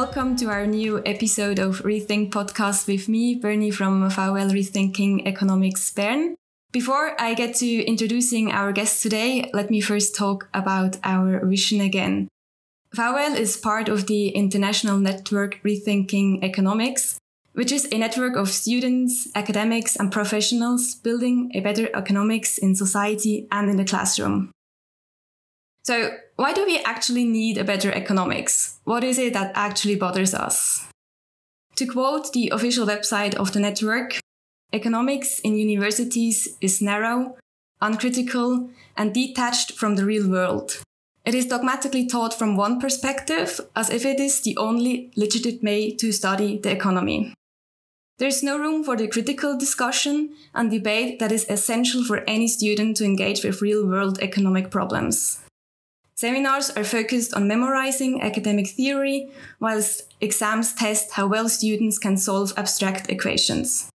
welcome to our new episode of Rethink Podcast with me, Bernie from VWL Rethinking Economics Bern. Before I get to introducing our guest today, let me first talk about our vision again. VWL is part of the international network Rethinking Economics, which is a network of students, academics, and professionals building a better economics in society and in the classroom. So, why do we actually need a better economics? What is it that actually bothers us? To quote the official website of the network, economics in universities is narrow, uncritical, and detached from the real world. It is dogmatically taught from one perspective, as if it is the only legitimate way to study the economy. There is no room for the critical discussion and debate that is essential for any student to engage with real world economic problems. Seminars are focused on memorizing academic theory, whilst exams test how well students can solve abstract equations.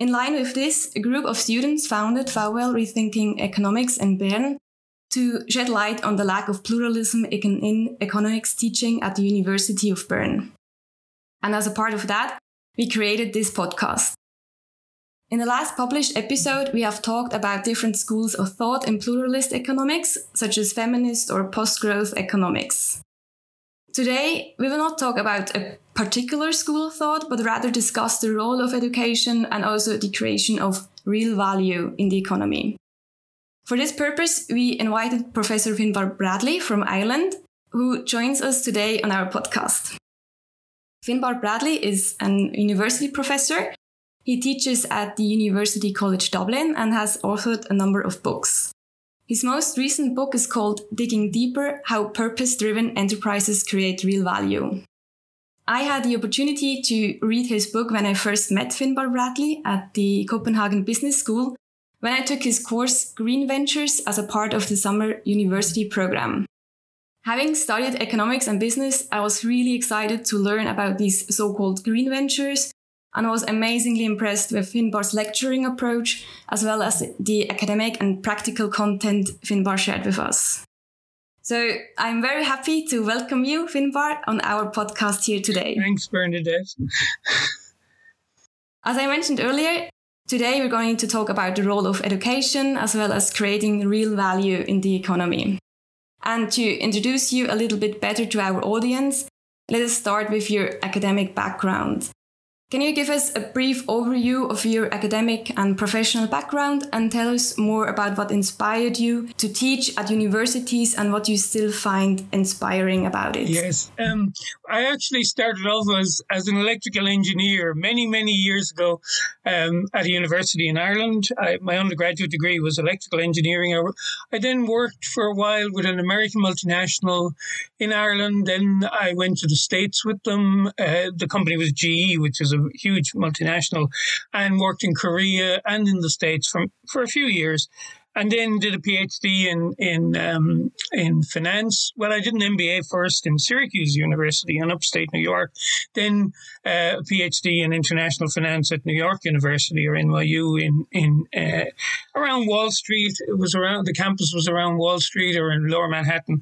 In line with this, a group of students founded VWL Rethinking Economics in Bern to shed light on the lack of pluralism in economics teaching at the University of Bern. And as a part of that, we created this podcast. In the last published episode, we have talked about different schools of thought in pluralist economics, such as feminist or post growth economics. Today, we will not talk about a particular school of thought, but rather discuss the role of education and also the creation of real value in the economy. For this purpose, we invited Professor Finbarr Bradley from Ireland, who joins us today on our podcast. Finbarr Bradley is an university professor he teaches at the University College Dublin and has authored a number of books. His most recent book is called Digging Deeper How Purpose Driven Enterprises Create Real Value. I had the opportunity to read his book when I first met Finbarr Bradley at the Copenhagen Business School when I took his course Green Ventures as a part of the summer university program. Having studied economics and business, I was really excited to learn about these so called green ventures and I was amazingly impressed with Finbarr's lecturing approach, as well as the academic and practical content Finbarr shared with us. So I'm very happy to welcome you, Finbarr, on our podcast here today. Thanks, Bernadette. as I mentioned earlier, today we're going to talk about the role of education as well as creating real value in the economy. And to introduce you a little bit better to our audience, let us start with your academic background. Can you give us a brief overview of your academic and professional background and tell us more about what inspired you to teach at universities and what you still find inspiring about it? Yes, um, I actually started off as, as an electrical engineer many, many years ago um, at a university in Ireland. I, my undergraduate degree was electrical engineering. I, I then worked for a while with an American multinational in Ireland. Then I went to the States with them. Uh, the company was GE, which is a huge multinational, and worked in Korea and in the States for, for a few years and then did a PhD in in um, in finance. Well, I did an MBA first in Syracuse University in upstate New York, then uh, a PhD in international finance at New York University or NYU in in uh, around Wall Street. It was around the campus was around Wall Street or in Lower Manhattan.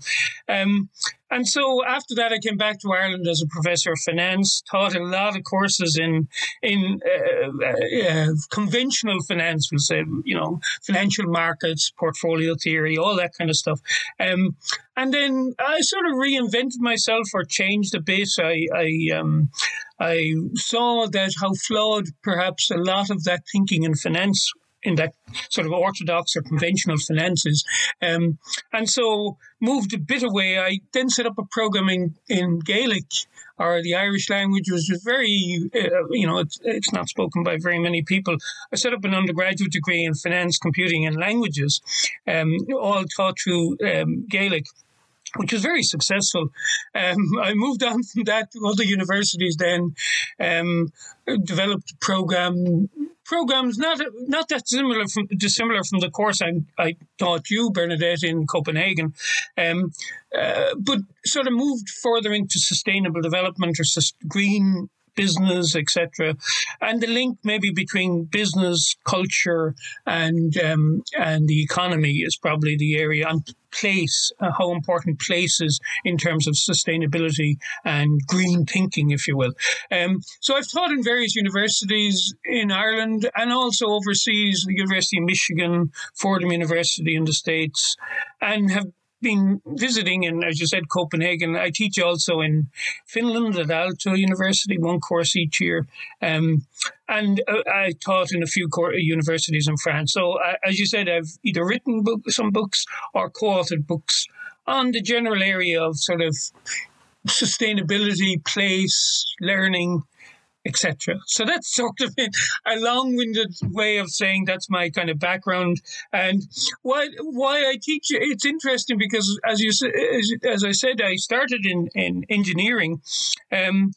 Um, and so after that, I came back to Ireland as a professor of finance, taught a lot of courses in in uh, uh, uh, conventional finance, we'll say, you know, financial markets, portfolio theory, all that kind of stuff. Um, and then I sort of reinvented myself or changed a bit. I I, um, I saw that how flawed perhaps a lot of that thinking in finance in that sort of orthodox or conventional finances. Um, and so moved a bit away. I then set up a program in, in Gaelic or the Irish language, which was very, uh, you know, it's, it's not spoken by very many people. I set up an undergraduate degree in finance, computing, and languages, um, all taught through um, Gaelic which was very successful. Um, I moved on from that to other universities then, um, developed a program programs not not that similar from dissimilar from the course I, I taught you, Bernadette, in Copenhagen, um, uh, but sort of moved further into sustainable development or green business, etc. And the link maybe between business, culture, and um, and the economy is probably the area. And place, uh, how important place is in terms of sustainability and green thinking, if you will. Um, so I've taught in various universities in Ireland and also overseas, the University of Michigan, Fordham University in the States, and have been visiting in, as you said, Copenhagen. I teach also in Finland at Aalto University, one course each year. Um, and uh, I taught in a few universities in France. So, uh, as you said, I've either written book, some books or co authored books on the general area of sort of sustainability, place, learning, etc. So that's sort of a long-winded way of saying that's my kind of background and why why I teach. It's interesting because as you as, as I said, I started in in engineering. Um,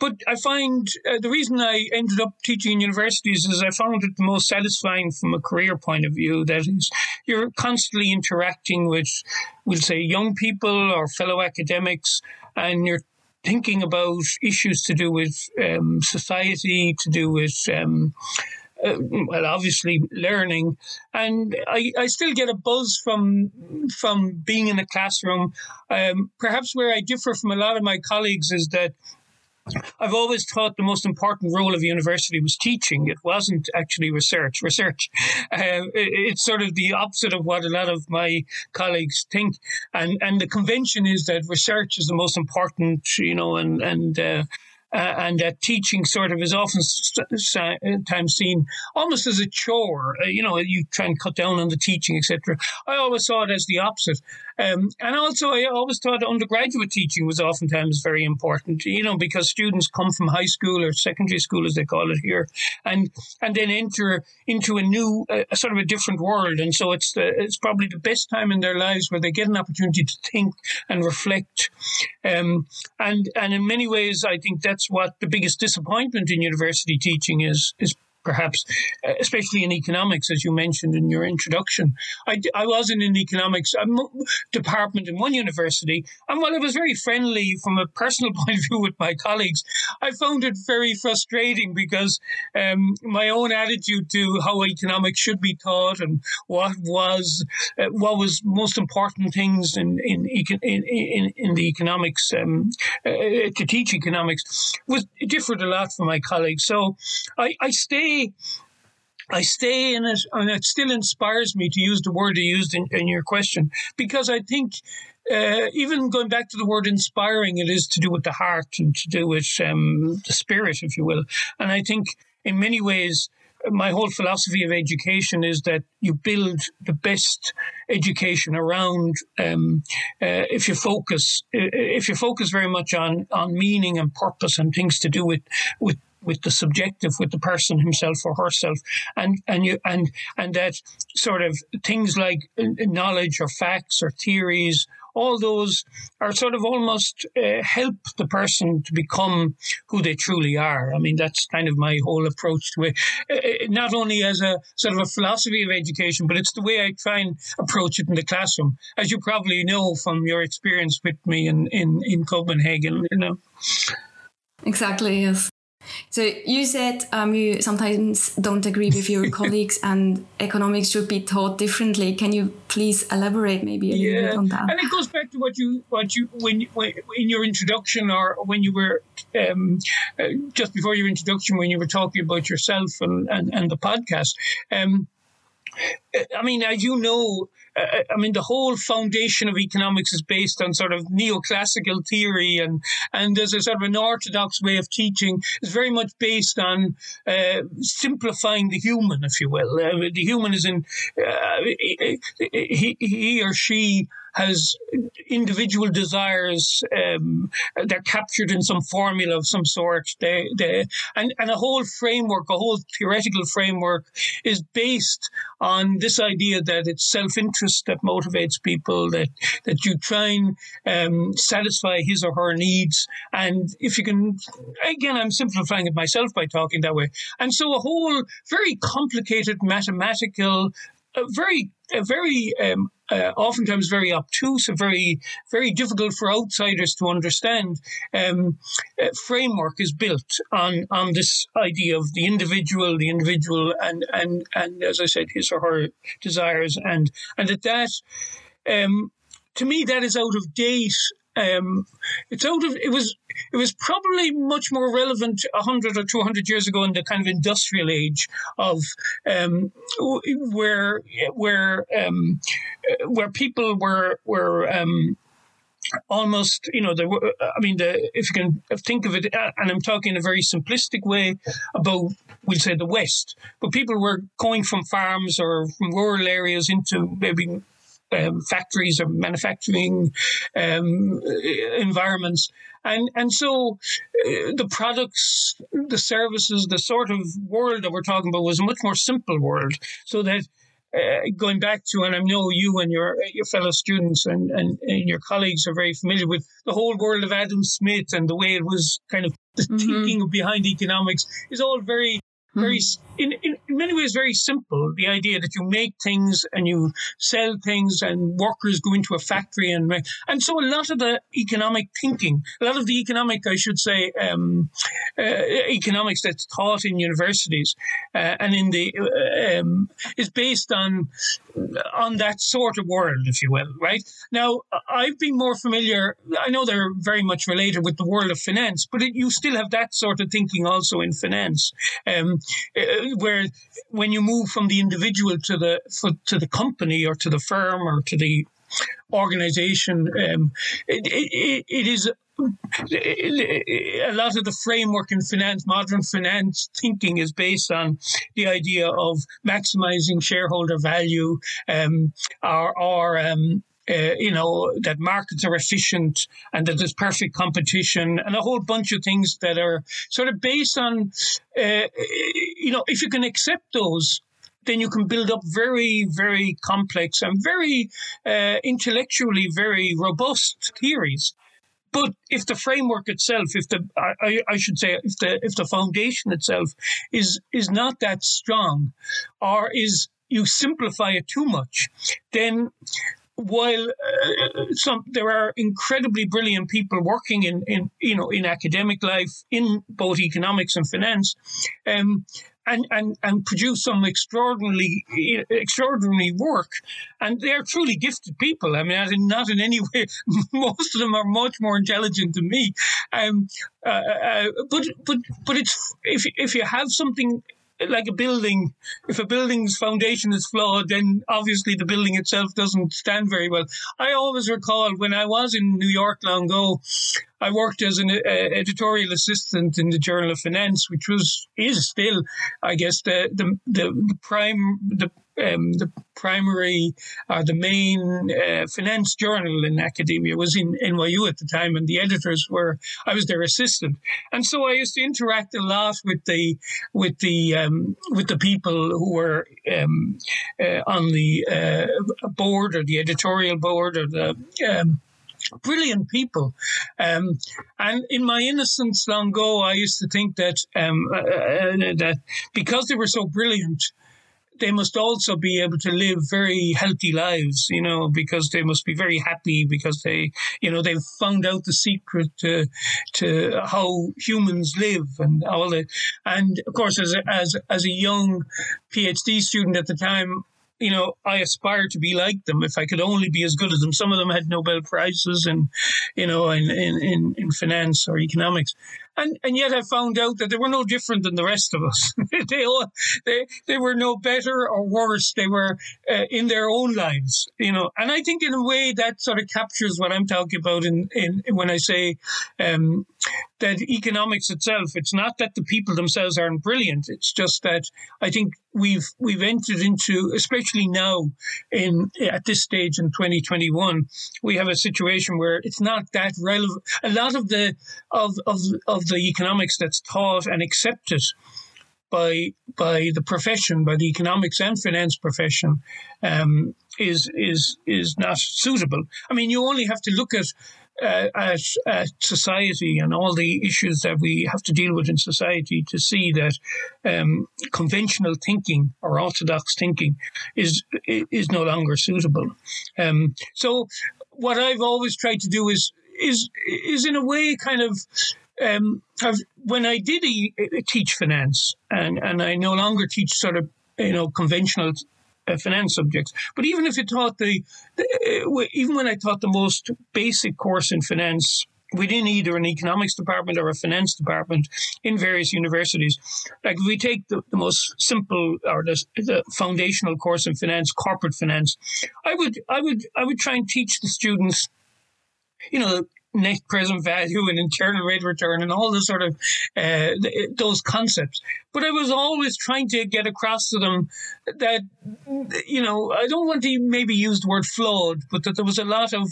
but I find uh, the reason I ended up teaching in universities is I found it the most satisfying from a career point of view. That is, you're constantly interacting with, we'll say, young people or fellow academics, and you're thinking about issues to do with um, society, to do with um, uh, well, obviously learning, and I, I still get a buzz from from being in a classroom. Um, perhaps where I differ from a lot of my colleagues is that I've always thought the most important role of university was teaching. It wasn't actually research. Research, uh, it's sort of the opposite of what a lot of my colleagues think. And and the convention is that research is the most important, you know, and and uh, uh, and that teaching sort of is often times seen almost as a chore. Uh, you know, you try and cut down on the teaching, etc. I always saw it as the opposite. Um, and also, I always thought undergraduate teaching was oftentimes very important, you know, because students come from high school or secondary school, as they call it here, and and then enter into a new, uh, sort of a different world. And so it's the, it's probably the best time in their lives where they get an opportunity to think and reflect. Um, and and in many ways, I think that's what the biggest disappointment in university teaching is is perhaps, uh, especially in economics, as you mentioned in your introduction. I, I was in an economics department in one university, and while I was very friendly from a personal point of view with my colleagues, I found it very frustrating because um, my own attitude to how economics should be taught and what was uh, what was most important things in in in, in, in the economics um, uh, to teach economics was differed a lot from my colleagues. So I, I stay I stay in it, and it still inspires me to use the word you used in, in your question because I think uh, even going back to the word inspiring, it is to do with the heart and to do with um, the spirit, if you will. And I think in many ways, my whole philosophy of education is that you build the best education around um, uh, if you focus if you focus very much on on meaning and purpose and things to do with with with the subjective, with the person himself or herself, and and you and and that sort of things like knowledge or facts or theories all those are sort of almost uh, help the person to become who they truly are. I mean, that's kind of my whole approach to it. Uh, not only as a sort of a philosophy of education, but it's the way I try and approach it in the classroom, as you probably know from your experience with me in, in, in Copenhagen, you know. Exactly, yes. So you said um, you sometimes don't agree with your colleagues, and economics should be taught differently. Can you please elaborate maybe a yeah. little bit on that? And it goes back to what you what you when, when in your introduction or when you were um, uh, just before your introduction when you were talking about yourself and and, and the podcast. Um, I mean, as you know, uh, I mean, the whole foundation of economics is based on sort of neoclassical theory, and and there's a sort of an orthodox way of teaching. It's very much based on uh, simplifying the human, if you will. Uh, the human is in uh, he, he or she has individual desires. Um, they're captured in some formula of some sort. They, they, and, and a whole framework, a whole theoretical framework is based on this idea that it's self interest that motivates people, that, that you try and um, satisfy his or her needs. And if you can, again, I'm simplifying it myself by talking that way. And so a whole very complicated mathematical, a very, a very um, uh, oftentimes very obtuse very very difficult for outsiders to understand. Um, uh, framework is built on on this idea of the individual, the individual, and and and as I said, his or her desires, and and that that um, to me that is out of date um, it's out of it was it was probably much more relevant hundred or two hundred years ago in the kind of industrial age of um, where where um, where people were were um, almost you know the i mean the if you can think of it and i'm talking in a very simplistic way about we'll say the west but people were going from farms or from rural areas into maybe um, factories or manufacturing um, environments. And, and so uh, the products, the services, the sort of world that we're talking about was a much more simple world. So that uh, going back to, and I know you and your your fellow students and, and, and, your colleagues are very familiar with the whole world of Adam Smith and the way it was kind of the mm-hmm. thinking behind economics is all very very mm-hmm. in, in many ways very simple. The idea that you make things and you sell things and workers go into a factory and and so a lot of the economic thinking a lot of the economic i should say um, uh, economics that's taught in universities uh, and in the uh, um, is based on on that sort of world if you will right? Now i've been more familiar i know they're very much related with the world of finance but it, you still have that sort of thinking also in finance. Um, where when you move from the individual to the to the company or to the firm or to the organization, um, it, it, it is a lot of the framework in finance, modern finance thinking is based on the idea of maximizing shareholder value um, or, or um, uh, you know, that markets are efficient and that there's perfect competition and a whole bunch of things that are sort of based on, uh, you know, if you can accept those, then you can build up very, very complex and very uh, intellectually very robust theories. But if the framework itself, if the I, I should say, if the if the foundation itself is is not that strong, or is you simplify it too much, then while uh, some there are incredibly brilliant people working in, in you know in academic life in both economics and finance um, and, and, and produce some extraordinarily extraordinary work. And they're truly gifted people. I mean, not in any way. Most of them are much more intelligent than me. Um, uh, uh, but but but it's if if you have something like a building, if a building's foundation is flawed, then obviously the building itself doesn't stand very well. I always recall when I was in New York long ago, I worked as an uh, editorial assistant in the Journal of Finance, which was is still, I guess, the the the, the prime the um, the primary or uh, the main uh, finance journal in academia was in NYU at the time, and the editors were I was their assistant, and so I used to interact a lot with the with the um, with the people who were um, uh, on the uh, board or the editorial board or the um, brilliant people. Um, and in my innocence long ago, I used to think that um, uh, uh, that because they were so brilliant, they must also be able to live very healthy lives, you know, because they must be very happy because they, you know, they've found out the secret to, to how humans live and all that. And of course, as a, as, as a young PhD student at the time, you know, I aspire to be like them if I could only be as good as them. Some of them had Nobel prizes and, you know, in, in, in, in finance or economics. And, and yet I found out that they were no different than the rest of us. they all, they, they were no better or worse. They were uh, in their own lives, you know. And I think in a way that sort of captures what I'm talking about in, in when I say um, that economics itself, it's not that the people themselves aren't brilliant. It's just that I think we've we've entered into, especially now in at this stage in 2021, we have a situation where it's not that relevant. A lot of the of of of the economics that's taught and accepted by by the profession, by the economics and finance profession, um, is is is not suitable. I mean, you only have to look at uh, at, at society and all the issues that we have to deal with in society to see that um, conventional thinking or orthodox thinking is is no longer suitable. Um, so what I've always tried to do is is is in a way kind of um, when I did teach finance and and I no longer teach sort of you know conventional uh, finance subjects. But even if you taught the, the uh, even when I taught the most basic course in finance within either an economics department or a finance department in various universities. Like if we take the, the most simple or the, the, foundational course in finance, corporate finance, I would I would I would try and teach the students, you know, net present value and internal rate return and all those sort of uh, those concepts. But I was always trying to get across to them that you know I don't want to maybe use the word flawed, but that there was a lot of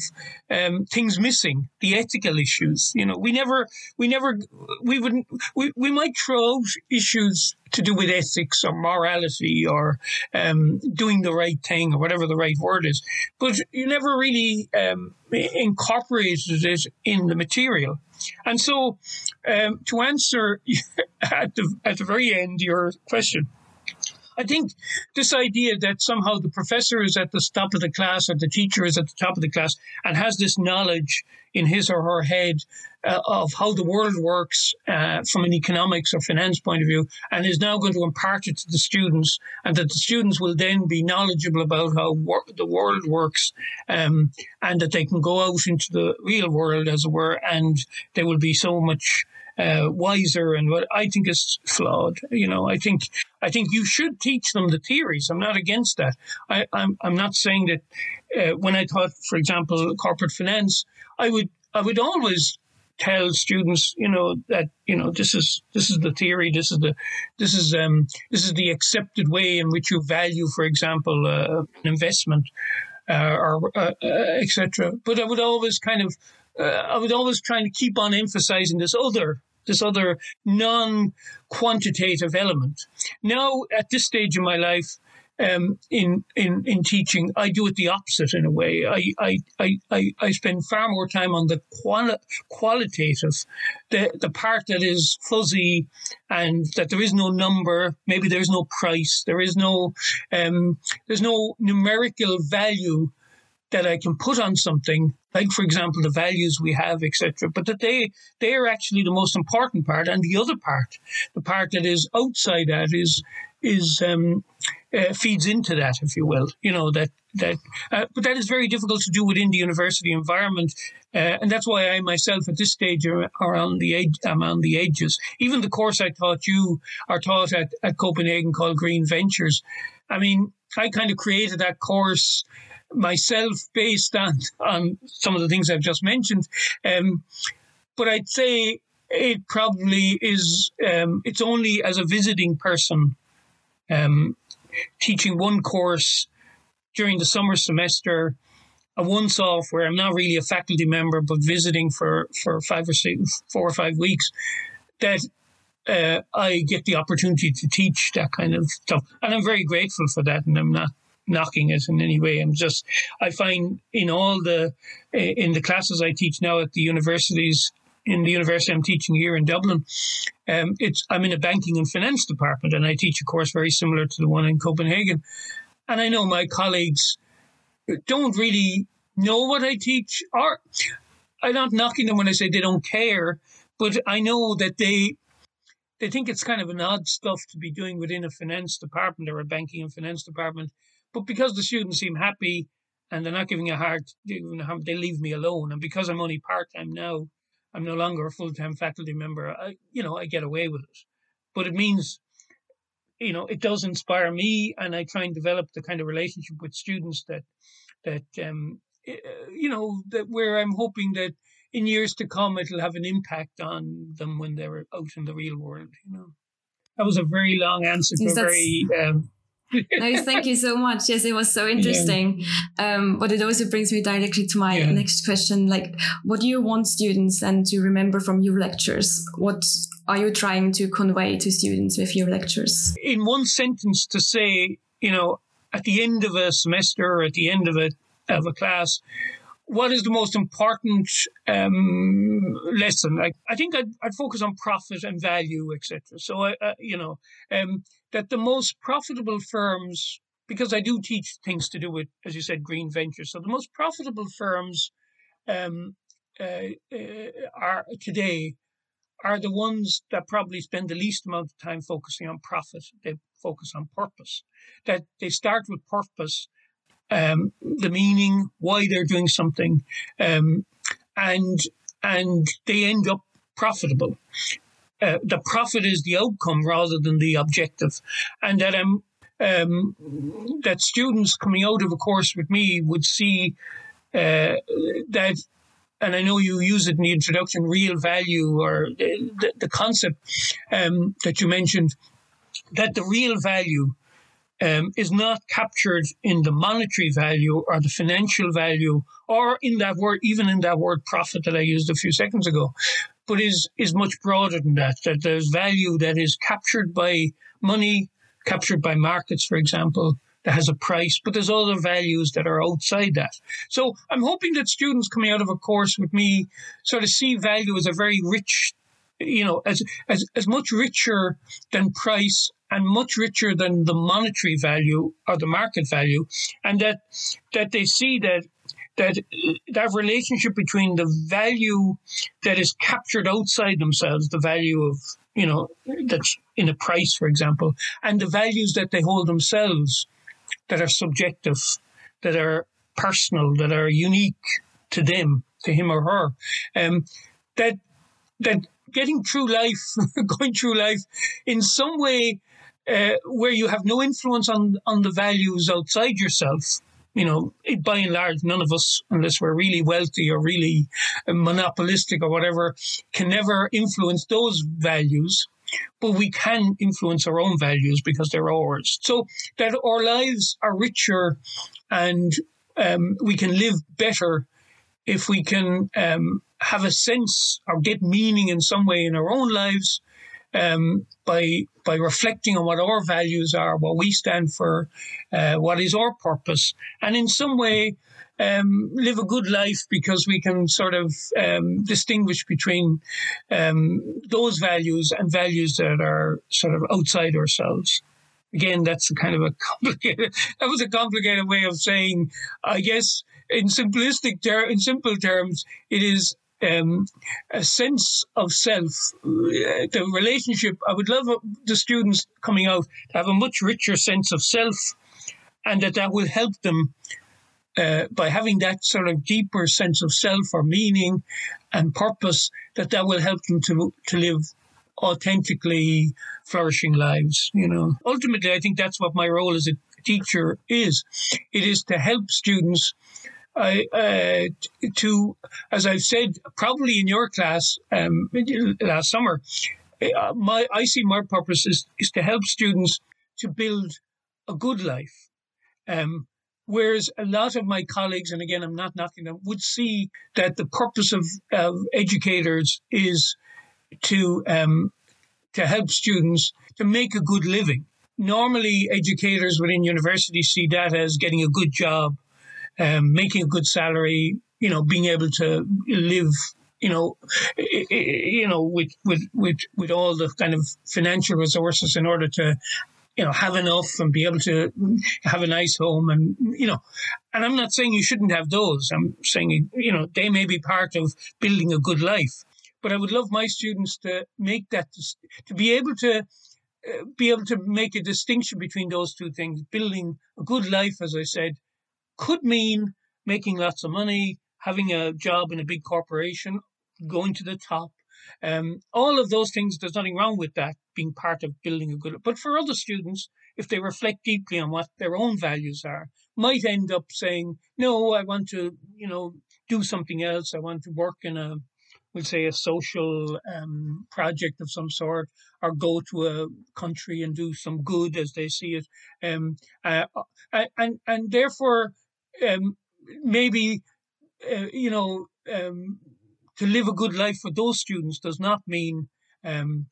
um, things missing, the ethical issues. You know, we never we never we wouldn't we, we might throw issues to do with ethics or morality or um, doing the right thing or whatever the right word is. But you never really um, incorporated it in the material. And so, um, to answer at the, at the very end your question, I think this idea that somehow the professor is at the top of the class or the teacher is at the top of the class and has this knowledge in his or her head uh, of how the world works uh, from an economics or finance point of view and is now going to impart it to the students and that the students will then be knowledgeable about how wor- the world works um, and that they can go out into the real world as it were and they will be so much uh, wiser and what I think is flawed. You know, I think I think you should teach them the theories. I'm not against that. I, I'm I'm not saying that uh, when I taught, for example, corporate finance, I would I would always tell students, you know, that you know this is this is the theory, this is the this is um this is the accepted way in which you value, for example, uh, an investment uh, or uh, uh etc. But I would always kind of uh, I would always try to keep on emphasizing this other this other non-quantitative element. Now, at this stage in my life, um, in, in, in teaching, I do it the opposite in a way. I, I, I, I spend far more time on the quali- qualitative, the, the part that is fuzzy and that there is no number, maybe there's no price, there is no, um, there's no numerical value that I can put on something, like for example the values we have, etc. But that they they are actually the most important part, and the other part, the part that is outside that, is is um, uh, feeds into that, if you will. You know that that, uh, but that is very difficult to do within the university environment, uh, and that's why I myself at this stage are, are on the age. I'm on the edges. Even the course I taught you are taught at, at Copenhagen called Green Ventures. I mean, I kind of created that course myself based on on some of the things I've just mentioned. Um, but I'd say it probably is. Um, it's only as a visiting person um, teaching one course during the summer semester. A once off where I'm not really a faculty member, but visiting for, for five or six, four or five weeks, that uh, I get the opportunity to teach that kind of stuff. And I'm very grateful for that. And I'm not knocking it in any way. I'm just, I find in all the, in the classes I teach now at the universities, in the university I'm teaching here in Dublin, um, it's I'm in a banking and finance department, and I teach a course very similar to the one in Copenhagen. And I know my colleagues don't really know what I teach, or I'm not knocking them when I say they don't care, but I know that they they think it's kind of an odd stuff to be doing within a finance department or a banking and finance department. But because the students seem happy and they're not giving a hard, they leave me alone. And because I'm only part time now, I'm no longer a full time faculty member. I, you know, I get away with it. But it means, you know, it does inspire me, and I try and develop the kind of relationship with students that, that, um, eh, you know, that where I'm hoping that in years to come it'll have an impact on them when they're out in the real world. You know, that was a very long answer to a very um, no, thank you so much. Yes, it was so interesting. Yeah. Um, but it also brings me directly to my yeah. next question. Like, what do you want students and to remember from your lectures? What are you trying to convey to students with your lectures? In one sentence, to say, you know, at the end of a semester or at the end of a of a class, what is the most important um, lesson? I, I think I'd, I'd, focus on profit and value, etc. So, I, uh, you know, um, that the most profitable firms, because I do teach things to do with, as you said, green ventures. So the most profitable firms um, uh, uh, are today are the ones that probably spend the least amount of time focusing on profit. They focus on purpose. That they start with purpose um, the meaning, why they're doing something, um, and and they end up profitable. Uh, the profit is the outcome rather than the objective, and that um, um, that students coming out of a course with me would see uh, that and I know you use it in the introduction, real value or the, the concept um, that you mentioned, that the real value um, is not captured in the monetary value or the financial value or in that word, even in that word profit that I used a few seconds ago, but is, is much broader than that, that there's value that is captured by money, captured by markets, for example, that has a price, but there's other values that are outside that. So I'm hoping that students coming out of a course with me sort of see value as a very rich you know, as, as, as much richer than price and much richer than the monetary value or the market value, and that that they see that that that relationship between the value that is captured outside themselves, the value of you know that's in a price, for example, and the values that they hold themselves that are subjective, that are personal, that are unique to them, to him or her, um, that that getting through life, going through life in some way uh, where you have no influence on, on the values outside yourself. You know, by and large, none of us, unless we're really wealthy or really monopolistic or whatever, can never influence those values. But we can influence our own values because they're ours. So that our lives are richer and um, we can live better if we can um, have a sense or get meaning in some way in our own lives um, by by reflecting on what our values are, what we stand for, uh, what is our purpose, and in some way um, live a good life because we can sort of um, distinguish between um, those values and values that are sort of outside ourselves. Again, that's a kind of a complicated. That was a complicated way of saying. I guess in simplistic ter- in simple terms, it is um, a sense of self, uh, the relationship. I would love the students coming out to have a much richer sense of self, and that that will help them uh, by having that sort of deeper sense of self or meaning and purpose. That that will help them to to live authentically flourishing lives. You know, ultimately, I think that's what my role as a teacher is. It is to help students Uh, to, as I've said, probably in your class um, last summer, uh, my I see my purpose is, is to help students to build a good life. Um, whereas a lot of my colleagues, and again, I'm not knocking them, would see that the purpose of, of educators is to um, to help students to make a good living. Normally, educators within universities see that as getting a good job um, making a good salary, you know, being able to live you know, you know, with with with with all the kind of financial resources in order to, you know, have enough and be able to have a nice home and you know, and I'm not saying you shouldn't have those. I'm saying you know they may be part of building a good life, but I would love my students to make that to be able to. Uh, be able to make a distinction between those two things, building a good life, as I said, could mean making lots of money, having a job in a big corporation, going to the top. Um, all of those things, there's nothing wrong with that being part of building a good. But for other students, if they reflect deeply on what their own values are, might end up saying, "No, I want to, you know, do something else. I want to work in a, we'll say, a social um, project of some sort, or go to a country and do some good as they see it." Um, uh, and and therefore, um, maybe uh, you know um, to live a good life for those students does not mean um,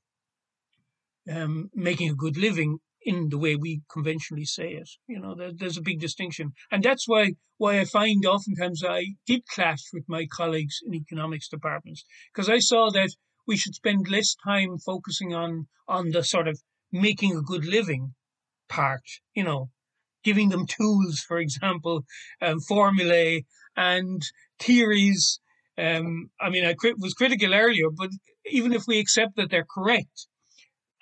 um, making a good living. in the way we conventionally say it. You know, there, there's a big distinction, and that's why why I find oftentimes I did clash with my colleagues in economics departments because I saw that we should spend less time focusing on on the sort of making a good living part. You know, giving them tools, for example, um, formulae and theories. Um, I mean, I was critical earlier, but even if we accept that they're correct,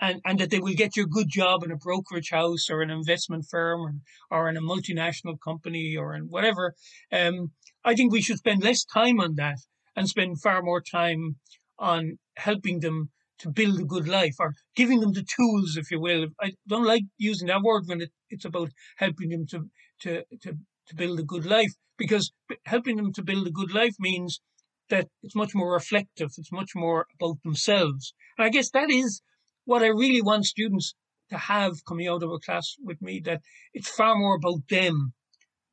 and, and that they will get you a good job in a brokerage house or an investment firm or, or in a multinational company or in whatever. Um, I think we should spend less time on that and spend far more time on helping them to build a good life or giving them the tools, if you will. I don't like using that word when it, it's about helping them to, to, to, to build a good life because helping them to build a good life means that it's much more reflective. It's much more about themselves. And I guess that is what I really want students to have coming out of a class with me, that it's far more about them,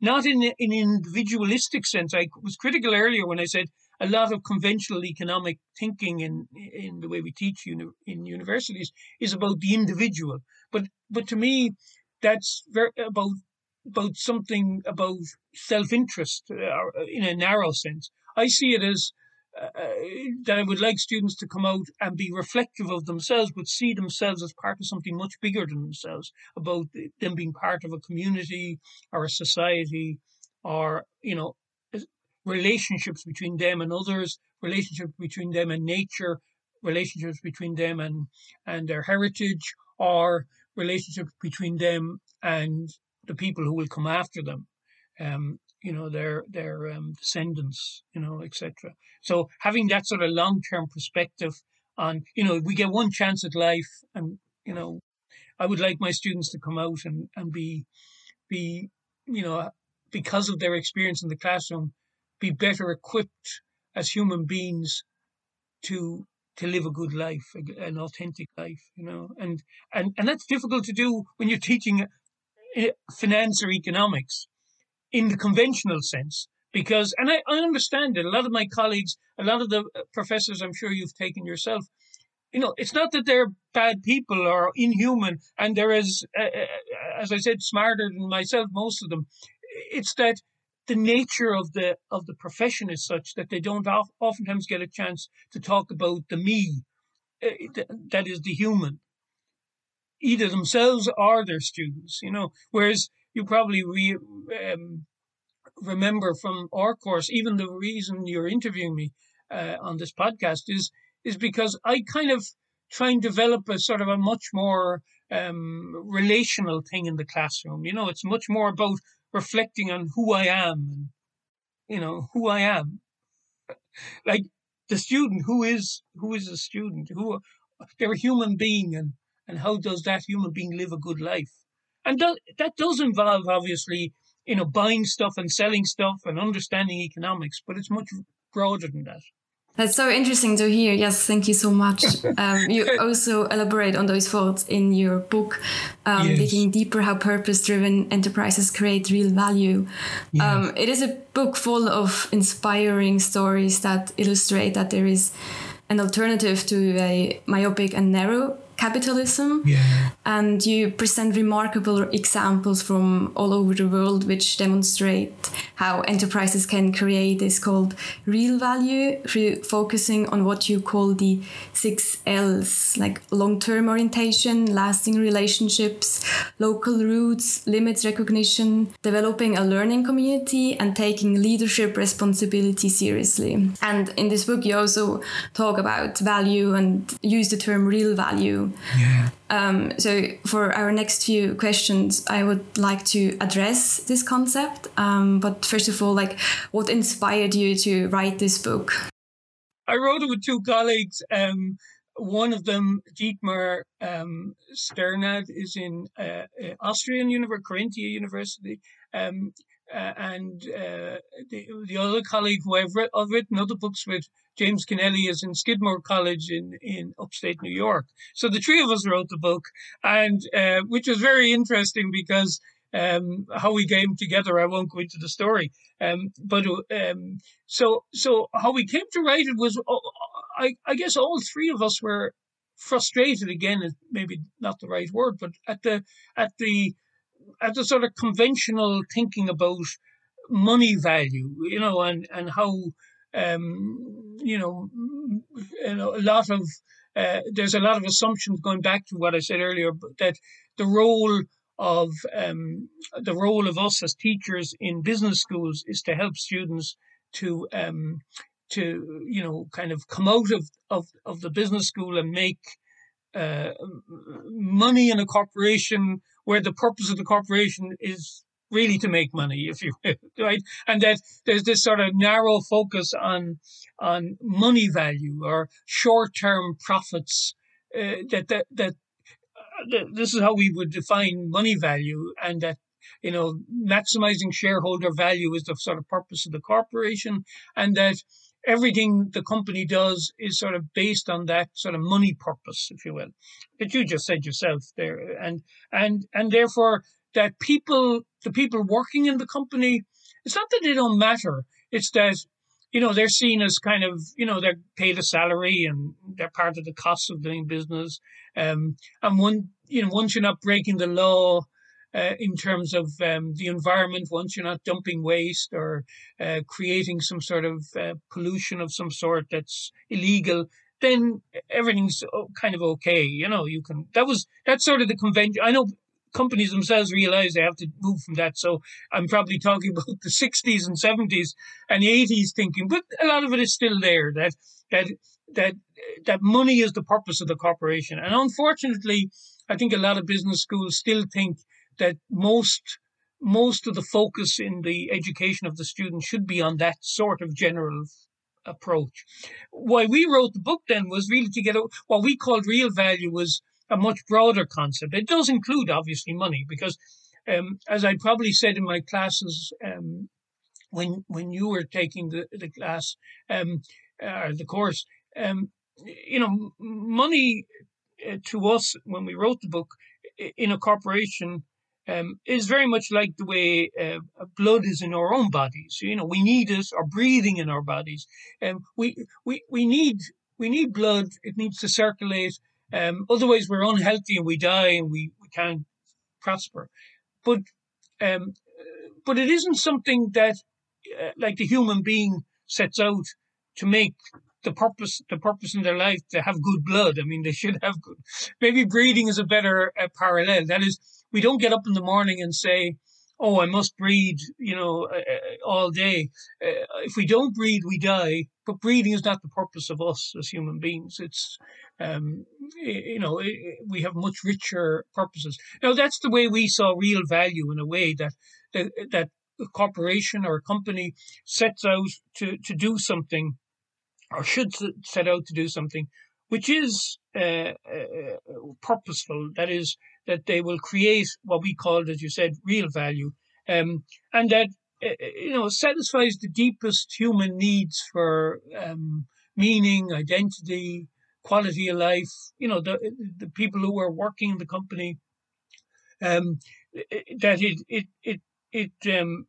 not in, in an individualistic sense. I was critical earlier when I said a lot of conventional economic thinking in, in the way we teach uni- in universities is about the individual. But, but to me, that's very about, about something about self-interest uh, in a narrow sense. I see it as uh, that I would like students to come out and be reflective of themselves, but see themselves as part of something much bigger than themselves, about them being part of a community or a society, or you know, relationships between them and others, relationships between them and nature, relationships between them and and their heritage, or relationships between them and the people who will come after them. Um, you know their their um, descendants, you know, etc. So having that sort of long term perspective on, you know, we get one chance at life, and you know, I would like my students to come out and and be be you know because of their experience in the classroom, be better equipped as human beings to to live a good life, an authentic life, you know, and and and that's difficult to do when you're teaching uh, finance or economics in the conventional sense. Because, and I, I understand it, a lot of my colleagues, a lot of the uh, professors I'm sure you've taken yourself, you know, it's not that they're bad people or inhuman and they're as, uh, as I said, smarter than myself, most of them. It's that the nature of the of the profession is such that they don't oftentimes get a chance to talk about the me, uh, that is the human, either themselves or their students. You know, whereas you probably re, um, remember from our course, even the reason you're interviewing me uh, on this podcast is is because I kind of try and develop a sort of a much more um, relational thing in the classroom. You know, it's much more about reflecting on who I am and you know who I am. like the student, who is who is a student? Who they're a human being, and and how does that human being live a good life? And that, that does involve, obviously, you know, buying stuff and selling stuff and understanding economics, but it's much broader than that. That's so interesting to hear. Yes, thank you so much. Um, you also elaborate on those thoughts in your book, um, yes. digging deeper how purpose-driven enterprises create real value. Yes. Um, it is a book full of inspiring stories that illustrate that there is an alternative to a myopic and narrow capitalism. Yeah. And you present remarkable examples from all over the world which demonstrate how enterprises can create this called real value through focusing on what you call the six L's, like long term orientation, lasting relationships, local roots, limits recognition, developing a learning community, and taking leadership responsibility seriously. And in this book, you also talk about value and use the term real value yeah. Um, so, for our next few questions, I would like to address this concept. Um, but first of all, like, what inspired you to write this book? I wrote it with two colleagues. Um, one of them, Dietmar um, Sternad, is in uh, uh Austrian University, Carinthia University. Um, uh, and uh, the, the other colleague who I've, re- I've written other books with, James Kennelly, is in Skidmore College in, in upstate New York. So the three of us wrote the book, and uh, which was very interesting because um, how we came together. I won't go into the story, um, but um, so so how we came to write it was, uh, I, I guess all three of us were frustrated again maybe not the right word, but at the at the at the sort of conventional thinking about money value, you know, and and how um, you know, you know a lot of uh, there's a lot of assumptions going back to what I said earlier that the role of um, the role of us as teachers in business schools is to help students to um, to you know kind of come out of, of, of the business school and make uh, money in a corporation where the purpose of the corporation is really to make money if you will, right? And that there's this sort of narrow focus on on money value or short-term profits uh, that that that uh, this is how we would define money value and that you know maximizing shareholder value is the sort of purpose of the corporation and that everything the company does is sort of based on that sort of money purpose, if you will, that you just said yourself there, and and and therefore that people, the people working in the company, it's not that they don't matter. It's that you know they're seen as kind of you know they're paid a salary and they're part of the cost of doing business. Um, and one you know once you're not breaking the law uh, in terms of um, the environment once you're not dumping waste or uh, creating some sort of uh, pollution of some sort that's illegal then everything's kind of okay you know you can that was that's sort of the convention i know companies themselves realize they have to move from that so i'm probably talking about the 60s and 70s and the 80s thinking but a lot of it is still there that that that that money is the purpose of the corporation and unfortunately i think a lot of business schools still think that most most of the focus in the education of the student should be on that sort of general approach. Why we wrote the book then was really to get what we called real value was a much broader concept. It does include obviously money because, um, as I probably said in my classes um, when when you were taking the the class um, uh, the course, um, you know, money uh, to us when we wrote the book in a corporation um, is very much like the way uh, blood is in our own bodies. You know, we need it, or breathing in our bodies. Um, we, we, we need we need blood. It needs to circulate. Um, otherwise, we're unhealthy and we die and we, we can't prosper. But um, but it isn't something that, uh, like the human being sets out to make the purpose the purpose in their life to have good blood. I mean, they should have good. Maybe breathing is a better uh, parallel. That is, we don't get up in the morning and say, "Oh, I must breathe," you know, uh, uh, all day. Uh, if we don't breathe, we die. But breathing is not the purpose of us as human beings. It's, um, you know, we have much richer purposes. Now, that's the way we saw real value in a way that that that a corporation or a company sets out to to do something, or should set out to do something, which is uh, uh, purposeful. That is that they will create what we called, as you said, real value, um, and that uh, uh, you know satisfies the deepest human needs for um, meaning, identity, quality of life. You know, the the people who are working in the company. Um, that it it it it um,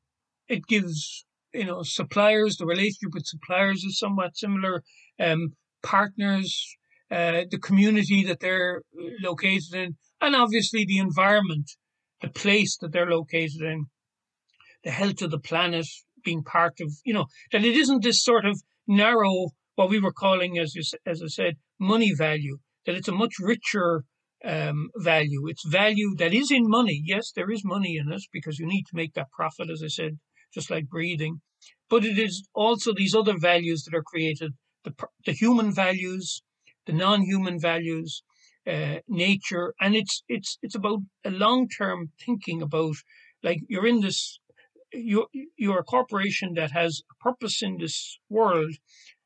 it gives you know suppliers the relationship with suppliers is somewhat similar. Um, partners, uh, the community that they're located in, and obviously the environment, the place that they're located in, the health of the planet being part of, you know, that it isn't this sort of narrow, what we were calling, as you, as I said, money value, that it's a much richer um, value. It's value that is in money. Yes, there is money in it because you need to make that profit, as I said, just like breathing. But it is also these other values that are created the, the human values, the non human values, uh, nature, and it's it's it's about a long term thinking about like you're in this you're you're a corporation that has a purpose in this world,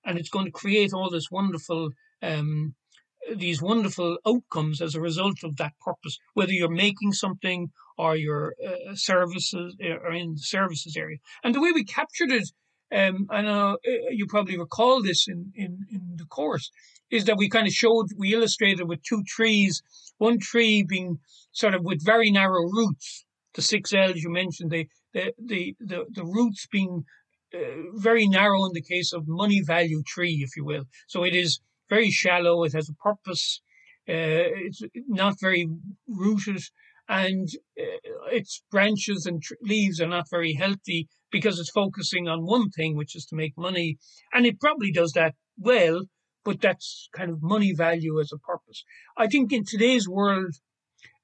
and it's going to create all this wonderful um, these wonderful outcomes as a result of that purpose. Whether you're making something or your uh, services or in the services area, and the way we captured it. Um, I know uh, you probably recall this in, in, in the course is that we kind of showed, we illustrated with two trees, one tree being sort of with very narrow roots, the six L's you mentioned, the, the, the, the, the roots being uh, very narrow in the case of money value tree, if you will. So it is very shallow, it has a purpose, it's not very rooted, and its branches and tr- leaves are not very healthy because it's focusing on one thing, which is to make money, and it probably does that well. But that's kind of money value as a purpose. I think in today's world,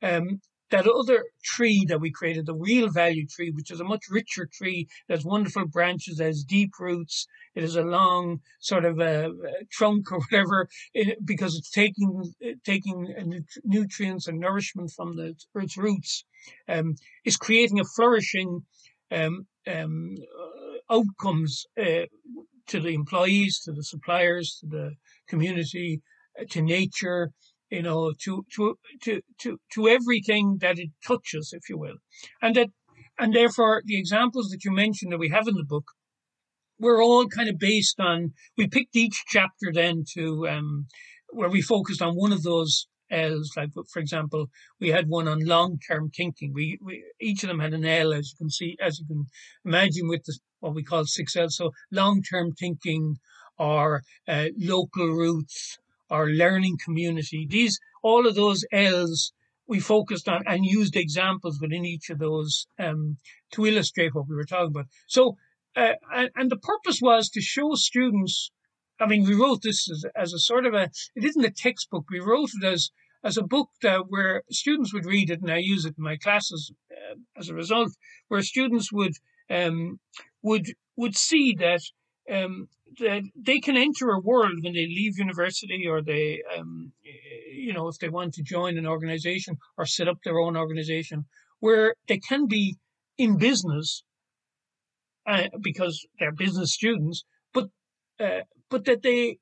um, that other tree that we created, the real value tree, which is a much richer tree, has wonderful branches, has deep roots, it has a long sort of a, a trunk or whatever, it, because it's taking taking nutrients and nourishment from the its roots, um, is creating a flourishing um, um, outcomes uh, to the employees, to the suppliers, to the community, uh, to nature, you know, to to to to to everything that it touches, if you will, and that and therefore the examples that you mentioned that we have in the book were all kind of based on we picked each chapter then to um, where we focused on one of those L's. Like for example, we had one on long term thinking. We, we each of them had an L, as you can see, as you can imagine, with the, what we call six L's. So long term thinking, or uh, local roots, our learning community. These, all of those L's we focused on and used examples within each of those um, to illustrate what we were talking about. So, uh, and, and, the purpose was to show students. I mean, we wrote this as, as a sort of a. It isn't a textbook. We wrote it as as a book that where students would read it, and I use it in my classes uh, as a result, where students would um, would would see that um, that they can enter a world when they leave university or they, um, you know, if they want to join an organization or set up their own organization, where they can be in business uh, because they're business students, but uh, but that they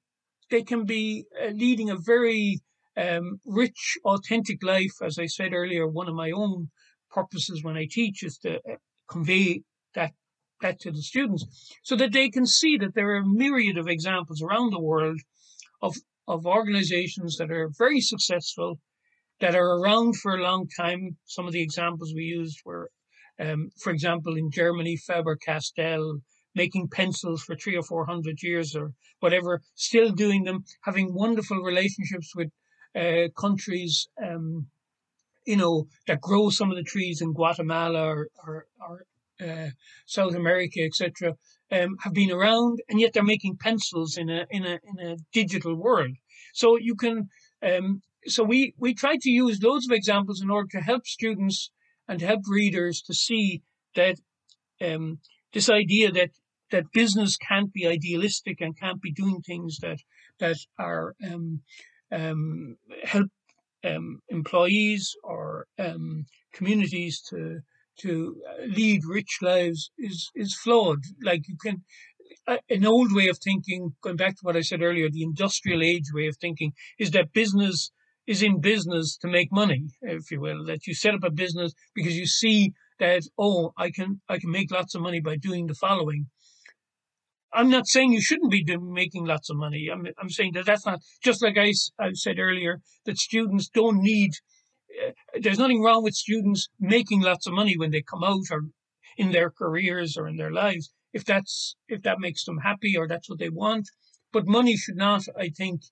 they can be uh, leading a very um, rich, authentic life. As I said earlier, one of my own purposes when I teach is to uh, convey that that to the students so that they can see that there are a myriad of examples around the world of, of organizations that are very successful, that are around for a long time. Some of the examples we used were, um, for example, in Germany, Faber Castell, making pencils for three or four hundred years or whatever, still doing them, having wonderful relationships with uh, countries, um, you know, that grow some of the trees in Guatemala or, or, or uh, South America, etc., um, have been around, and yet they're making pencils in a in a in a digital world. So you can. Um, so we we try to use loads of examples in order to help students and help readers to see that um, this idea that that business can't be idealistic and can't be doing things that that are um, um, help um, employees or um, communities to to uh, lead rich lives is is flawed. Like you can, uh, an old way of thinking, going back to what I said earlier, the industrial age way of thinking is that business is in business to make money, if you will. That you set up a business because you see that oh, I can I can make lots of money by doing the following. I'm not saying you shouldn't be making lots of money. I'm, I'm saying that that's not just like I, I said earlier that students don't need there's nothing wrong with students making lots of money when they come out or in their careers or in their lives if that's if that makes them happy or that's what they want. But money should not i think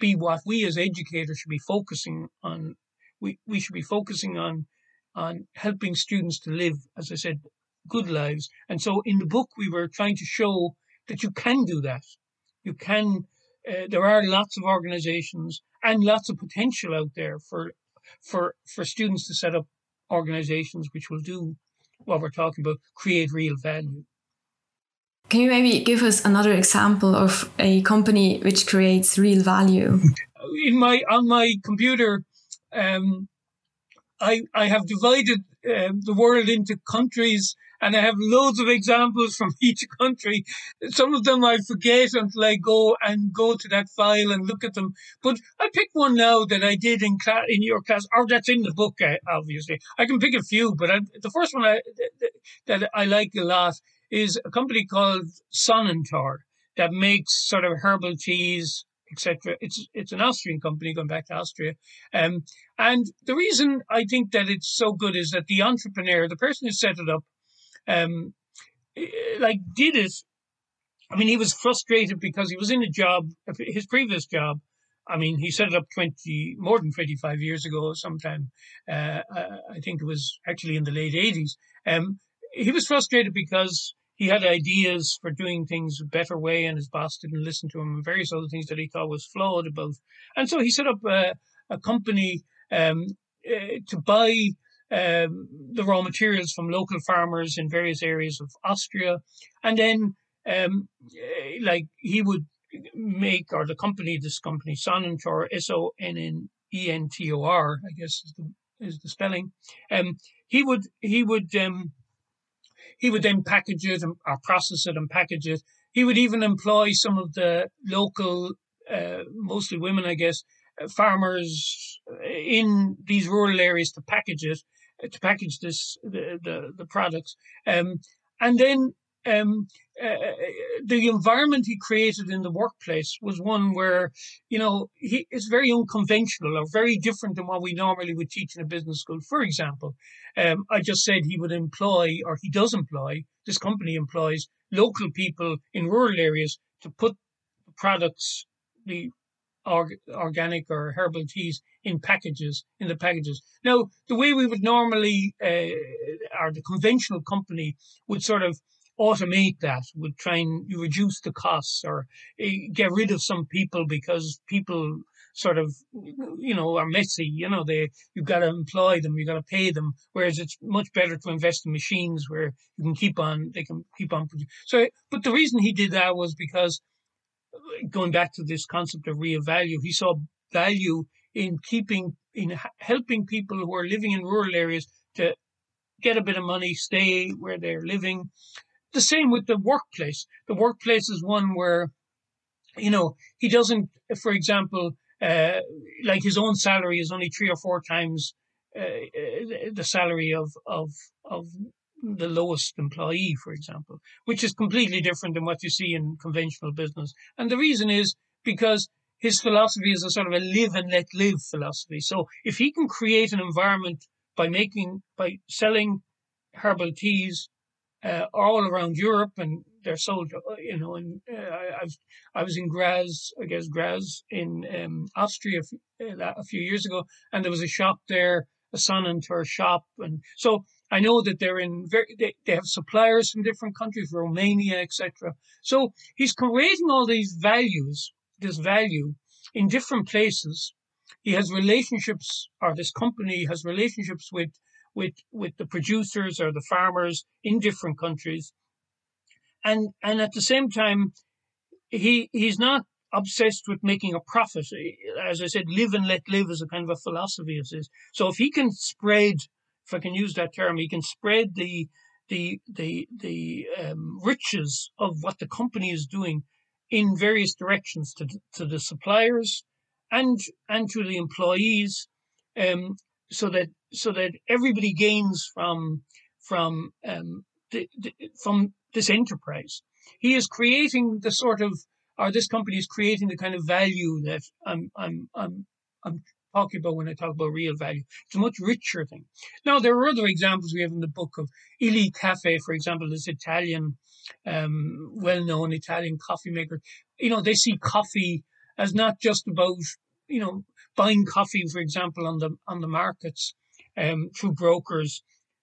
be what we as educators should be focusing on. We, we should be focusing on on helping students to live as i said good lives. And so in the book we were trying to show that you can do that. You can uh, there are lots of organizations and lots of potential out there for for for students to set up organizations which will do what we're talking about, create real value. Can you maybe give us another example of a company which creates real value? In my on my computer, um, I I have divided um, the world into countries and I have loads of examples from each country. Some of them I forget until I go and go to that file and look at them. But I pick one now that I did in class, in your class, or that's in the book, uh, obviously. I can pick a few, but I, the first one I, that I like a lot is a company called Sonnentor that makes sort of herbal teas, etc. It's it's an Austrian company going back to Austria, um, and the reason I think that it's so good is that the entrepreneur, the person who set it up, um, like did it. I mean, he was frustrated because he was in a job, his previous job, I mean, he set it up 20, more than 25 years ago, sometime. Uh, uh, I think it was actually in the late 80s. Um, he was frustrated because he had ideas for doing things a better way and his boss didn't listen to him and various other things that he thought was flawed about. And so he set up a, a company um, uh, to buy um, the raw materials from local farmers in various areas of Austria. And then, um, eh, like, he would make, or the company, this company, Sonnentor, S O N N E N T O R, I guess is the, is the spelling. Um, he would, he would, um, he would then package it and, or process it and package it. He would even employ some of the local, uh, mostly women, I guess, uh, farmers in these rural areas to package it to package this the the, the products. Um, and then um, uh, the environment he created in the workplace was one where, you know, he is very unconventional or very different than what we normally would teach in a business school. For example, um, I just said he would employ, or he does employ, this company employs local people in rural areas to put products, the organic or herbal teas in packages, in the packages. Now, the way we would normally, uh, or the conventional company would sort of automate that, would try and reduce the costs or uh, get rid of some people because people sort of, you know, are messy. You know, they you've got to employ them, you've got to pay them. Whereas it's much better to invest in machines where you can keep on, they can keep on. producing. So, but the reason he did that was because going back to this concept of real value, he saw value in keeping, in helping people who are living in rural areas to get a bit of money, stay where they're living. The same with the workplace. The workplace is one where, you know, he doesn't, for example, uh, like his own salary is only three or four times uh, uh the salary of of of the lowest employee, for example, which is completely different than what you see in conventional business. And the reason is because his philosophy is a sort of a live and let live philosophy. So if he can create an environment by making, by selling herbal teas uh, all around Europe and they're sold, uh, you know, and uh, I, was, I was in Graz, I guess Graz in um, Austria uh, a few years ago, and there was a shop there, a Sonnentor shop. And so I know that they're in very, they, they have suppliers from different countries, Romania, etc. So he's creating all these values, this value in different places. He has relationships, or this company has relationships with, with, with the producers or the farmers in different countries. And, and at the same time, he, he's not obsessed with making a profit. As I said, live and let live is a kind of a philosophy of his. So if he can spread if I can use that term, he can spread the the the the um, riches of what the company is doing in various directions to to the suppliers and and to the employees, um, so that so that everybody gains from from um, the, the, from this enterprise. He is creating the sort of or this company is creating the kind of value that I'm I'm I'm I'm talking about when I talk about real value. It's a much richer thing. Now, there are other examples we have in the book of Illy Cafe, for example, this Italian, um, well-known Italian coffee maker. You know, they see coffee as not just about, you know, buying coffee, for example, on the on the markets um, through brokers,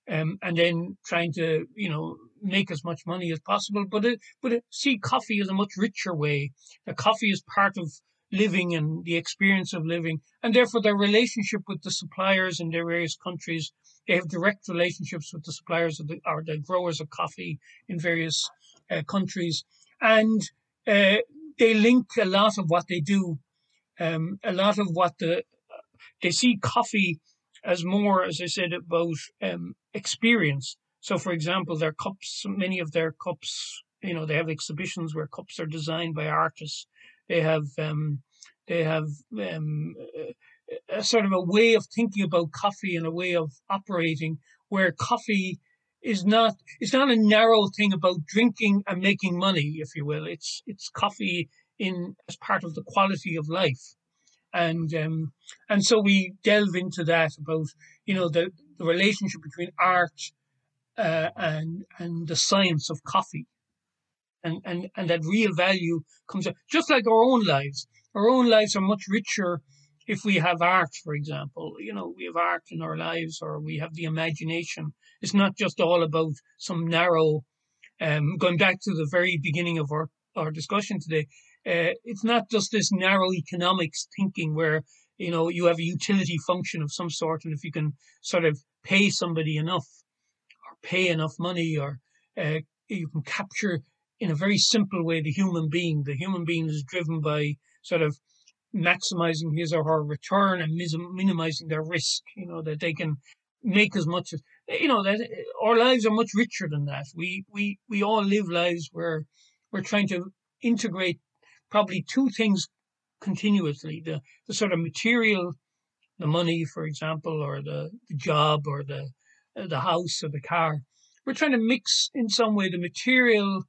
um, and then trying to, you know, make as much money as possible. But it, but it, see coffee as a much richer way. The coffee is part of living and the experience of living, and therefore their relationship with the suppliers in their various countries. They have direct relationships with the suppliers of the, or the growers of coffee in various uh, countries, and uh, they link a lot of what they do, um, a lot of what the they see coffee as more, as I said, about um, experience. So, for example, their cups, many of their cups, you know, they have exhibitions where cups are designed by artists they have um, they have um, a sort of a way of thinking about coffee and a way of operating where coffee is not it's not a narrow thing about drinking and making money, if you will. It's it's coffee in as part of the quality of life, and um, and so we delve into that about you know the the relationship between art uh, and and the science of coffee and, and, and that real value comes just like our own lives. Our own lives are much richer if we have art, for example. You know, we have art in our lives, or we have the imagination. It's not just all about some narrow. Um, going back to the very beginning of our, our discussion today, uh, it's not just this narrow economics thinking where you know you have a utility function of some sort, and if you can sort of pay somebody enough, or pay enough money, or uh, you can capture in a very simple way the human being. The human being is driven by sort of maximizing his or her return and minimizing their risk. You know that they can make as much as you know that our lives are much richer than that. We we we all live lives where we're trying to integrate probably two things continuously: the the sort of material, the money, for example, or the, the job, or the the house or the car. We're trying to mix in some way the material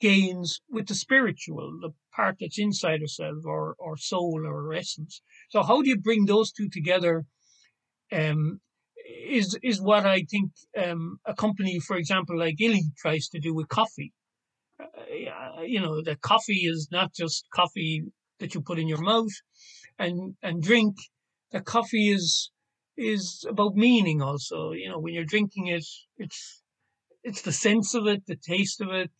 gains with the spiritual, the part that's inside ourselves, or or soul, or essence. So how do you bring those two together? Um, is is what I think um, a company, for example, like Illy tries to do with coffee. Uh, you know, that coffee is not just coffee that you put in your mouth and and drink. The coffee is is about meaning also. You know, when you're drinking it, it's it's the sense of it, the taste of it,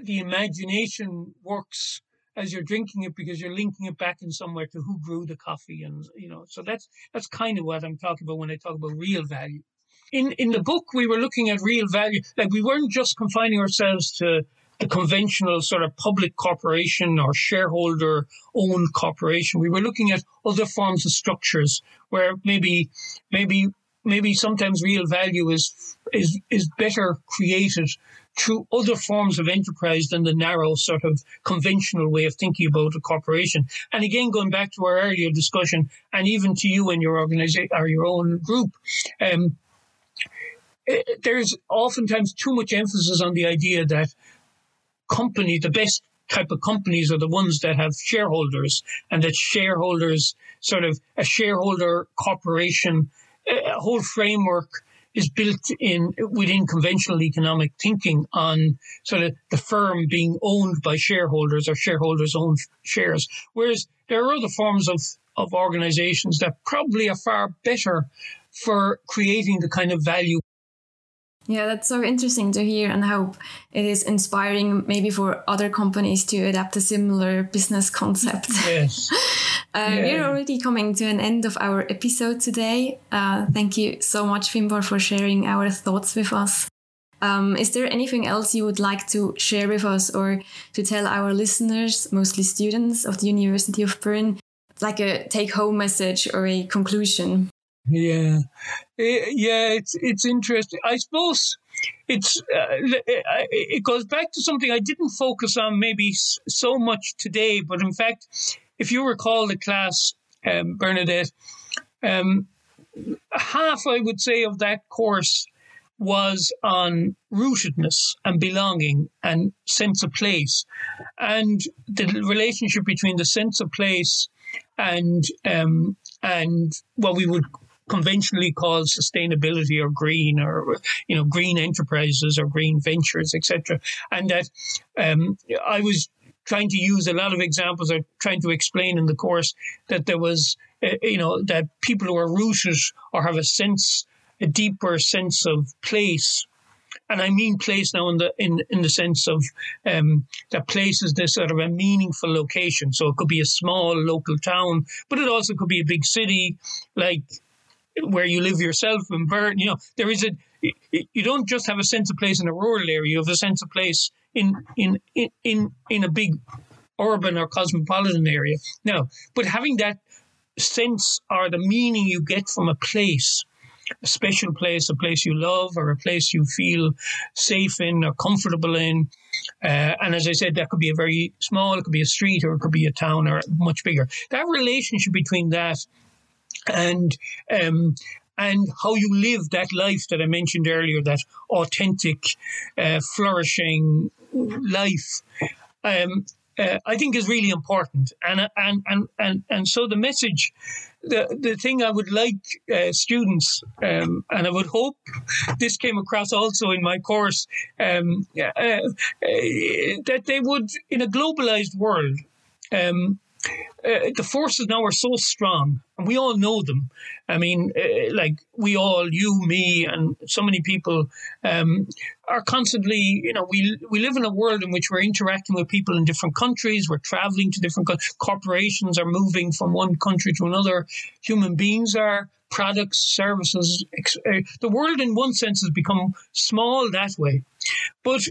the imagination works as you're drinking it because you're linking it back in somewhere to who grew the coffee and you know so that's that's kind of what i'm talking about when i talk about real value. In in the book we were looking at real value. Like we weren't just confining ourselves to the conventional sort of public corporation or shareholder owned corporation. We were looking at other forms of structures where maybe maybe maybe sometimes real value is is is better created through other forms of enterprise than the narrow sort of conventional way of thinking about a corporation. And again, going back to our earlier discussion, and even to you and your organization or your own group, um, eh, there's oftentimes too much emphasis on the idea that company, the best type of companies are the ones that have shareholders and that shareholders sort of a shareholder corporation, a whole framework is built in within conventional economic thinking on sort of the firm being owned by shareholders or shareholders own shares. Whereas there are other forms of, of organizations that probably are far better for creating the kind of value yeah, that's so interesting to hear and hope it is inspiring maybe for other companies to adapt a similar business concept. Yes. uh, yeah. We're already coming to an end of our episode today. Uh, thank you so much, Finbarr, for sharing our thoughts with us. Um, is there anything else you would like to share with us or to tell our listeners, mostly students of the University of Bern, like a take home message or a conclusion? Yeah, eh, yeah, it's it's interesting. I suppose it's uh, it goes back to something I didn't focus on maybe so much today, but in fact, if you recall the class, um, Bernadette, um, half I would say of that course was on rootedness and belonging and sense of place, and the relationship between the sense of place and um, and what we would conventionally called sustainability or green or you know green enterprises or green ventures etc and that um, i was trying to use a lot of examples or trying to explain in the course that there was uh, you know that people who are rooted or have a sense a deeper sense of place and I mean place now in the in, in the sense of um, that place is this sort of a meaningful location. So it could be a small local town, but it also could be a big city like where you live yourself in Bern. You know, there is a you don't just have a sense of place in a rural area. You have a sense of place in in in in a big urban or cosmopolitan area. Now, but having that sense or the meaning you get from a place, a special place, a place you love, or a place you feel safe in or comfortable in. Uh, and as I said, that could be a very small, it could be a street, or it could be a town, or much bigger. That relationship between that and um, and how you live that life that I mentioned earlier, that authentic, uh, flourishing life. Um, uh, I think is really important, and and and and and so the message, the the thing I would like uh, students, um, and I would hope this came across also in my course, um, uh, uh that they would, in a globalized world, um, uh, the forces now are so strong, and we all know them. I mean, uh, like we all, you, me, and so many people um, are constantly, you know, we we live in a world in which we're interacting with people in different countries. We're traveling to different co- corporations are moving from one country to another. Human beings are products, services. Uh, the world, in one sense, has become small that way, but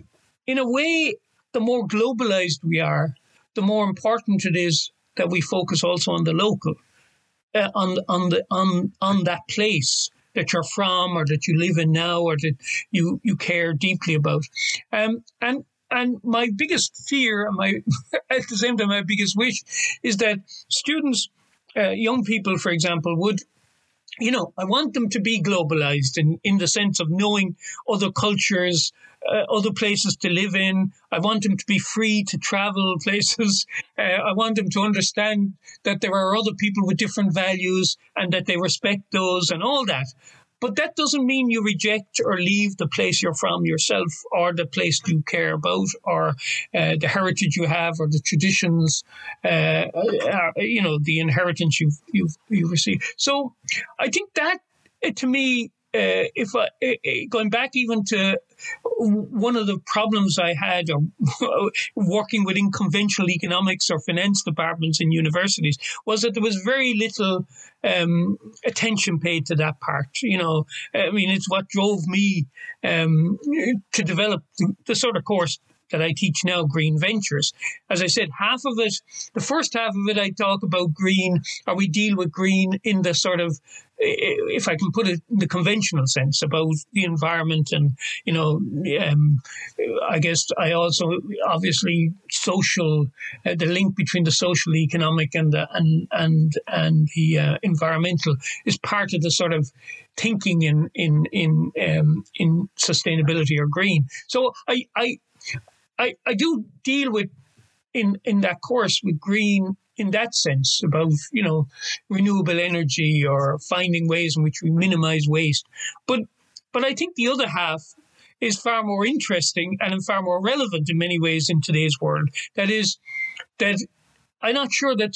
in a way, the more globalized we are, the more important it is that we focus also on the local, uh, on on the on on that place that you're from or that you live in now or that you you care deeply about. Um, and and my biggest fear, and my at the same time my biggest wish, is that students, uh, young people, for example, would you know, I want them to be globalized in, in the sense of knowing other cultures, uh, other places to live in. I want them to be free to travel places. Uh, I want them to understand that there are other people with different values and that they respect those and all that. But that doesn't mean you reject or leave the place you're from yourself or the place you care about or uh, the heritage you have or the traditions, uh, uh, you know, the inheritance you've, you've, you've received. So I think that uh, to me, uh, if I, uh, going back even to one of the problems I had working within conventional economics or finance departments in universities was that there was very little um, attention paid to that part. You know, I mean, it's what drove me um, to develop the, the sort of course that I teach now, Green Ventures. As I said, half of it, the first half of it, I talk about green, or we deal with green in the sort of if I can put it in the conventional sense about the environment and you know um, I guess I also obviously social uh, the link between the social economic and the and and and the uh, environmental is part of the sort of thinking in in in um, in sustainability or green. So I I I, I do deal with in in that course with green in that sense about you know renewable energy or finding ways in which we minimize waste. But but i think the other half is far more interesting and far more relevant in many ways in today's world. That is that i'm not sure that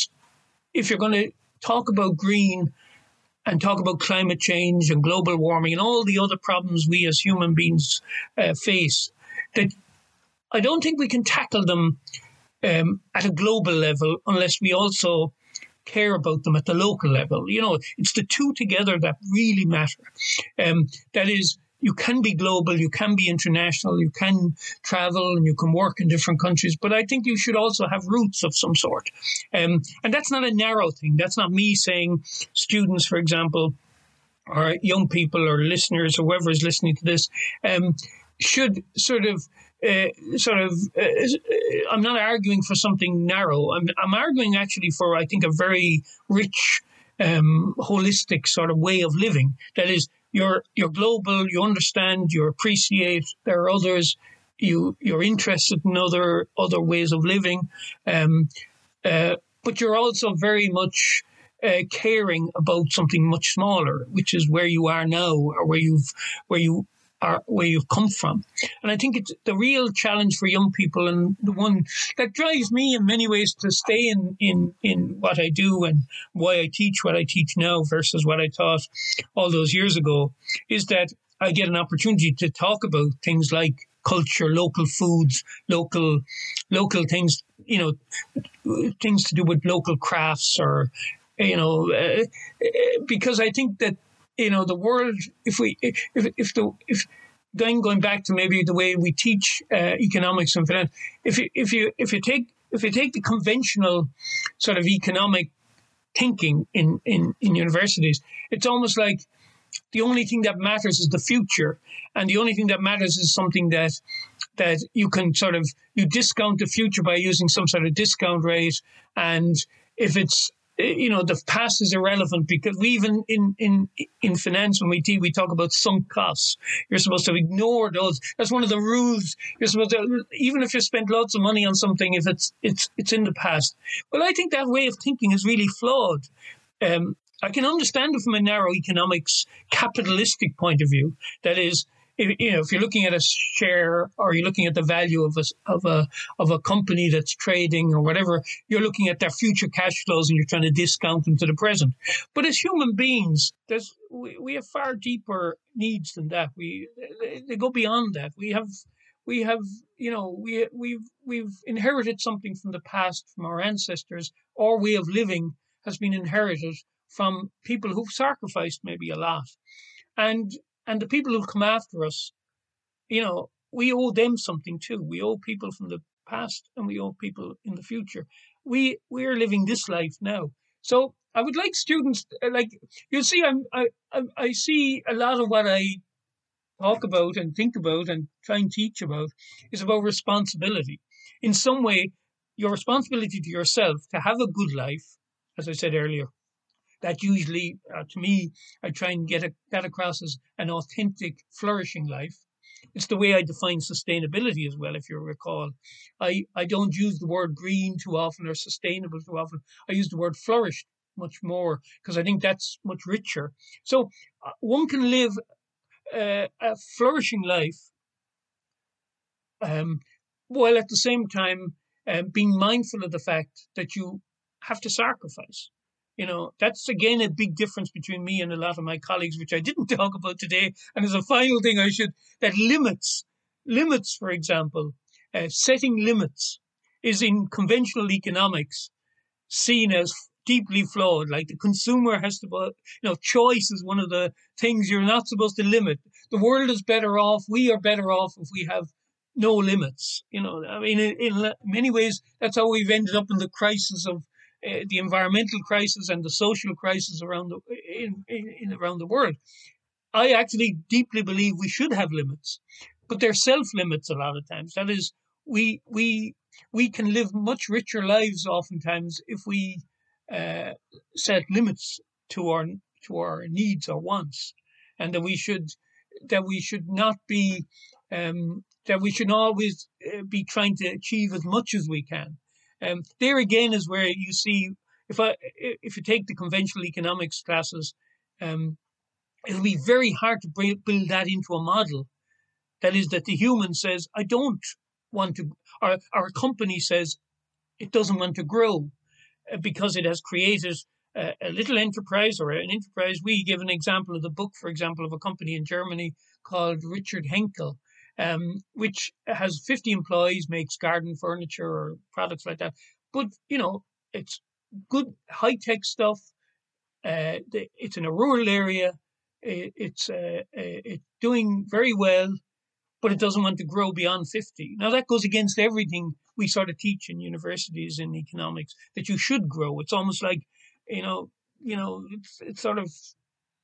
if you're going to talk about green and talk about climate change and global warming and all the other problems we as human beings uh, face that i don't think we can tackle them um, at a global level unless we also care about them at the local level. You know, it's the two together that really matter. Um, that is, you can be global, you can be international, you can travel and you can work in different countries, but I think you should also have roots of some sort. Um, and that's not a narrow thing. That's not me saying students, for example, or young people or listeners or whoever is listening to this um, should sort of uh, sort of, uh, uh, I'm not arguing for something narrow. I'm, I'm arguing actually for, I think, a very rich, um, holistic sort of way of living. That is, you're you're global. You understand. You appreciate. There are others. You you're interested in other other ways of living, um, uh, but you're also very much. Uh, caring about something much smaller, which is where you are now, or where you've where you are where you've come from. And I think it's the real challenge for young people and the one that drives me in many ways to stay in, in, in what I do and why I teach what I teach now versus what I taught all those years ago is that I get an opportunity to talk about things like culture, local foods, local local things, you know, things to do with local crafts or you know, uh, because I think that you know the world if we if if the if then going back to maybe the way we teach uh, economics and finance if you if you if you take if you take the conventional sort of economic thinking in in in universities it's almost like the only thing that matters is the future and the only thing that matters is something that that you can sort of you discount the future by using some sort of discount rate and if it's you know the past is irrelevant because we even in in in finance when we teach we talk about sunk costs. You're supposed to ignore those. That's one of the rules. You're supposed to even if you spend lots of money on something if it's it's it's in the past. Well i think that way of thinking is really flawed. Um, i can understand it from a narrow economics capitalistic point of view. That is if, you know, if you're looking at a share or you're looking at the value of a, of a, of a company that's trading or whatever, you're looking at their future cash flows and you're trying to discount them to the present. But as human beings, there's, we, we have far deeper needs than that. We, they, they go beyond that. We have, we have, you know, we, we've, we've inherited something from the past, from our ancestors. Our way of living has been inherited from people who've sacrificed maybe a lot. And and the people who come after us, you know, we owe them something too. We owe people from the past and we owe people in the future. We we're living this life now. So I would like students uh, like you see I'm I I see a lot of what I talk about and think about and try and teach about is about responsibility. In some way, your responsibility to yourself to have a good life, as I said earlier, that usually, uh, to me, I try and get a, that across as an authentic, flourishing life. It's the way I define sustainability as well, if you recall. I, I don't use the word green too often or sustainable too often. I use the word flourished much more because I think that's much richer. So uh, one can live uh, a flourishing life um, while at the same time uh, being mindful of the fact that you have to sacrifice. You know, that's again a big difference between me and a lot of my colleagues, which I didn't talk about today. And as a final thing, I should that limits, limits, for example, uh, setting limits is in conventional economics seen as deeply flawed. Like the consumer has to, you know, choice is one of the things you're not supposed to limit. The world is better off. We are better off if we have no limits. You know, I mean, in, in many ways, that's how we've ended up in the crisis of uh, the environmental crisis and the social crisis around the in, in, in around the world. I actually deeply believe we should have limits, but they're self limits a lot of times. That is, we we we can live much richer lives oftentimes if we uh, set limits to our to our needs or wants, and that we should that we should not be um, that we should always uh, be trying to achieve as much as we can. Um, there again is where you see if I if you take the conventional economics classes, um, it'll be very hard to build that into a model. That is, that the human says, "I don't want to," or our company says, "It doesn't want to grow," uh, because it has created a, a little enterprise or an enterprise. We give an example of the book, for example, of a company in Germany called Richard Henkel, um, which has 50 employees, makes garden furniture or products like that. But, you know, it's good high tech stuff. Uh, it's in a rural area. It's, uh, uh, it's doing very well, but it doesn't want to grow beyond 50. Now, that goes against everything we sort of teach in universities in economics that you should grow. It's almost like, you know, you know, it's, it's sort of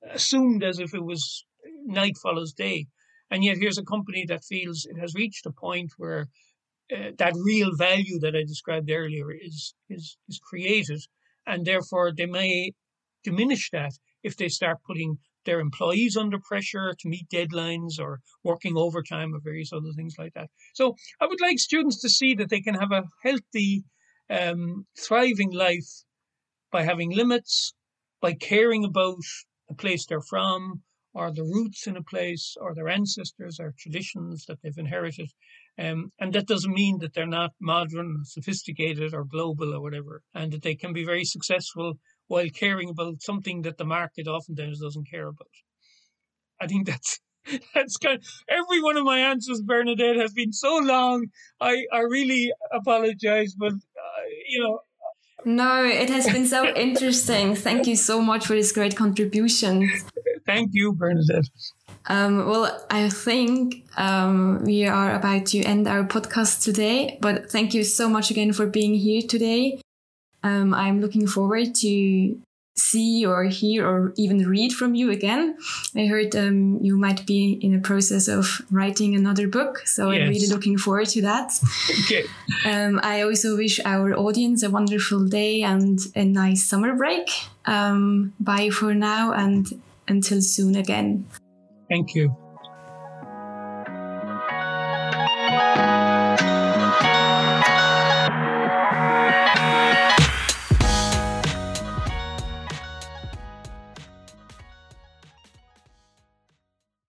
assumed as if it was night follows day. And yet, here's a company that feels it has reached a point where uh, that real value that I described earlier is, is, is created. And therefore, they may diminish that if they start putting their employees under pressure to meet deadlines or working overtime or various other things like that. So I would like students to see that they can have a healthy, um, thriving life by having limits, by caring about the place they're from, or the roots in a place or their ancestors or traditions that they've inherited. Um, and that doesn't mean that they're not modern, sophisticated, or global or whatever, and that they can be very successful while caring about something that the market oftentimes doesn't care about. I think that's that's kind of, every one of my answers, Bernadette, has been so long. I, I really apologize, but uh, you know. No, it has been so interesting. Thank you so much for this great contribution. Thank you, Bernadette. Um, well, I think um, we are about to end our podcast today, but thank you so much again for being here today. Um, I'm looking forward to see or hear or even read from you again. I heard um, you might be in a process of writing another book, so yes. I'm really looking forward to that. okay. Um, I also wish our audience a wonderful day and a nice summer break. Um, bye for now and until soon again. Thank you.